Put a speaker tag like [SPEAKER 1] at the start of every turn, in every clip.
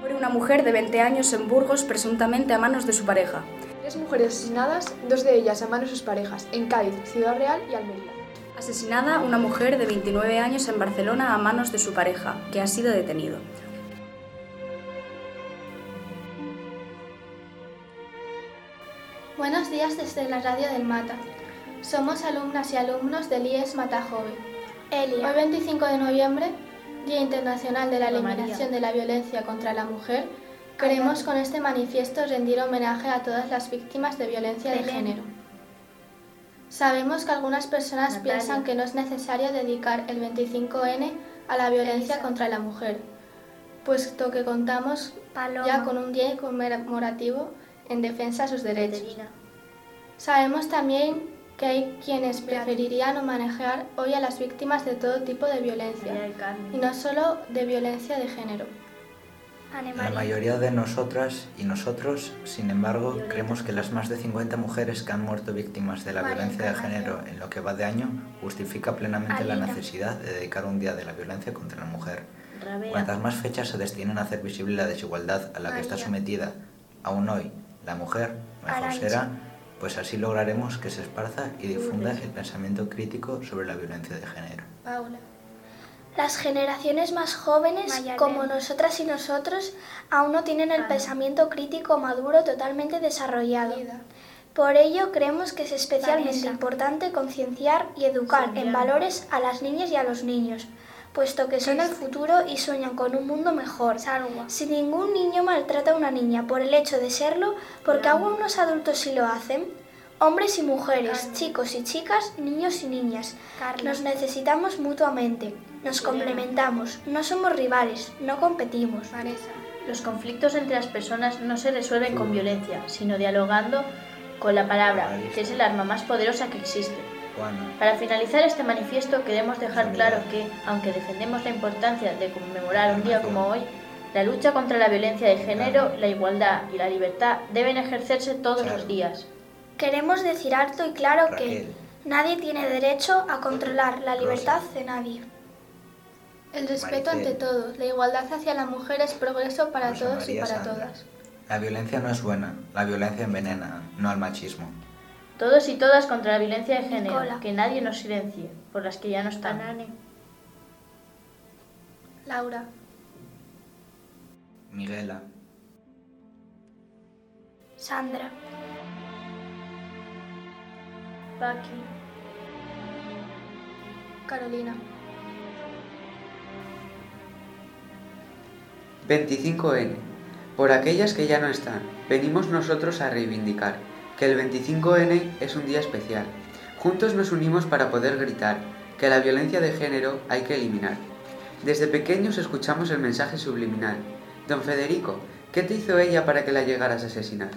[SPEAKER 1] Muere una mujer de 20 años en Burgos presuntamente a manos de su pareja.
[SPEAKER 2] Tres mujeres asesinadas, dos de ellas a manos de sus parejas, en Cádiz, Ciudad Real y Almería.
[SPEAKER 1] Asesinada una mujer de 29 años en Barcelona a manos de su pareja, que ha sido detenido.
[SPEAKER 3] Buenos días desde la radio del Mata. Somos alumnas y alumnos del IES Mata Joven.
[SPEAKER 4] Elia.
[SPEAKER 3] Hoy 25 de noviembre, Día Internacional de la Eliminación de la Violencia contra la Mujer, queremos con este manifiesto rendir homenaje a todas las víctimas de violencia de género. Sabemos que algunas personas
[SPEAKER 4] Natalia.
[SPEAKER 3] piensan que no es necesario dedicar el 25N a la violencia contra la mujer, puesto que contamos
[SPEAKER 4] Paloma.
[SPEAKER 3] ya con un día conmemorativo en defensa de sus derechos. Sabemos también que hay quienes preferirían homenajear hoy a las víctimas de todo tipo de violencia, y no solo de violencia de género.
[SPEAKER 5] La mayoría de nosotras y nosotros, sin embargo, creemos que las más de 50 mujeres que han muerto víctimas de la violencia de género en lo que va de año justifica plenamente la necesidad de dedicar un día de la violencia contra la mujer. Cuantas más fechas se destinen a hacer visible la desigualdad a la que está sometida aún hoy la mujer, mejor será, pues así lograremos que se esparza y difunda el pensamiento crítico sobre la violencia de género.
[SPEAKER 3] Paula.
[SPEAKER 6] Las generaciones más jóvenes,
[SPEAKER 4] Mayalén.
[SPEAKER 6] como nosotras y nosotros, aún no tienen el
[SPEAKER 4] Ana.
[SPEAKER 6] pensamiento crítico maduro totalmente desarrollado. Por ello, creemos que es especialmente
[SPEAKER 4] Vanessa.
[SPEAKER 6] importante concienciar y educar en valores a las niñas y a los niños, puesto que son el futuro y sueñan con un mundo mejor. Si ningún niño maltrata a una niña por el hecho de serlo, porque algunos adultos sí lo hacen, hombres y mujeres,
[SPEAKER 4] Carmen.
[SPEAKER 6] chicos y chicas, niños y niñas, nos necesitamos mutuamente, nos complementamos, no somos rivales, no competimos.
[SPEAKER 3] Vanessa.
[SPEAKER 7] Los conflictos entre las personas no se resuelven con violencia, sino dialogando con la palabra, que es el arma más poderosa que existe.
[SPEAKER 5] Juana,
[SPEAKER 7] Para finalizar este manifiesto queremos dejar claro que, aunque defendemos la importancia de conmemorar un día como hoy, la lucha contra la violencia de género, la igualdad y la libertad deben ejercerse todos los días.
[SPEAKER 6] Queremos decir alto y claro que nadie tiene derecho a controlar la libertad de nadie.
[SPEAKER 3] El respeto
[SPEAKER 5] Maricel.
[SPEAKER 3] ante todo, la igualdad hacia la mujer es progreso para
[SPEAKER 5] Rosa
[SPEAKER 3] todos y para
[SPEAKER 5] Sandra.
[SPEAKER 3] todas.
[SPEAKER 5] La violencia no es buena, la violencia envenena, no al machismo.
[SPEAKER 7] Todos y todas contra la violencia de género,
[SPEAKER 6] Nicola.
[SPEAKER 7] que nadie nos silencie, por las que ya no están.
[SPEAKER 4] Anane.
[SPEAKER 3] Laura.
[SPEAKER 5] Miguela,
[SPEAKER 6] Sandra,
[SPEAKER 7] Paqui.
[SPEAKER 3] Carolina.
[SPEAKER 8] 25N. Por aquellas que ya no están, venimos nosotros a reivindicar que el 25N es un día especial. Juntos nos unimos para poder gritar que la violencia de género hay que eliminar. Desde pequeños escuchamos el mensaje subliminal. Don Federico, ¿qué te hizo ella para que la llegaras a asesinar?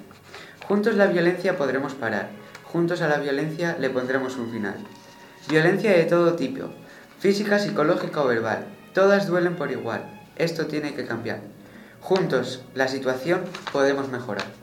[SPEAKER 8] Juntos la violencia podremos parar. Juntos a la violencia le pondremos un final. Violencia de todo tipo, física, psicológica o verbal. Todas duelen por igual. Esto tiene que cambiar. Juntos, la situación podemos mejorar.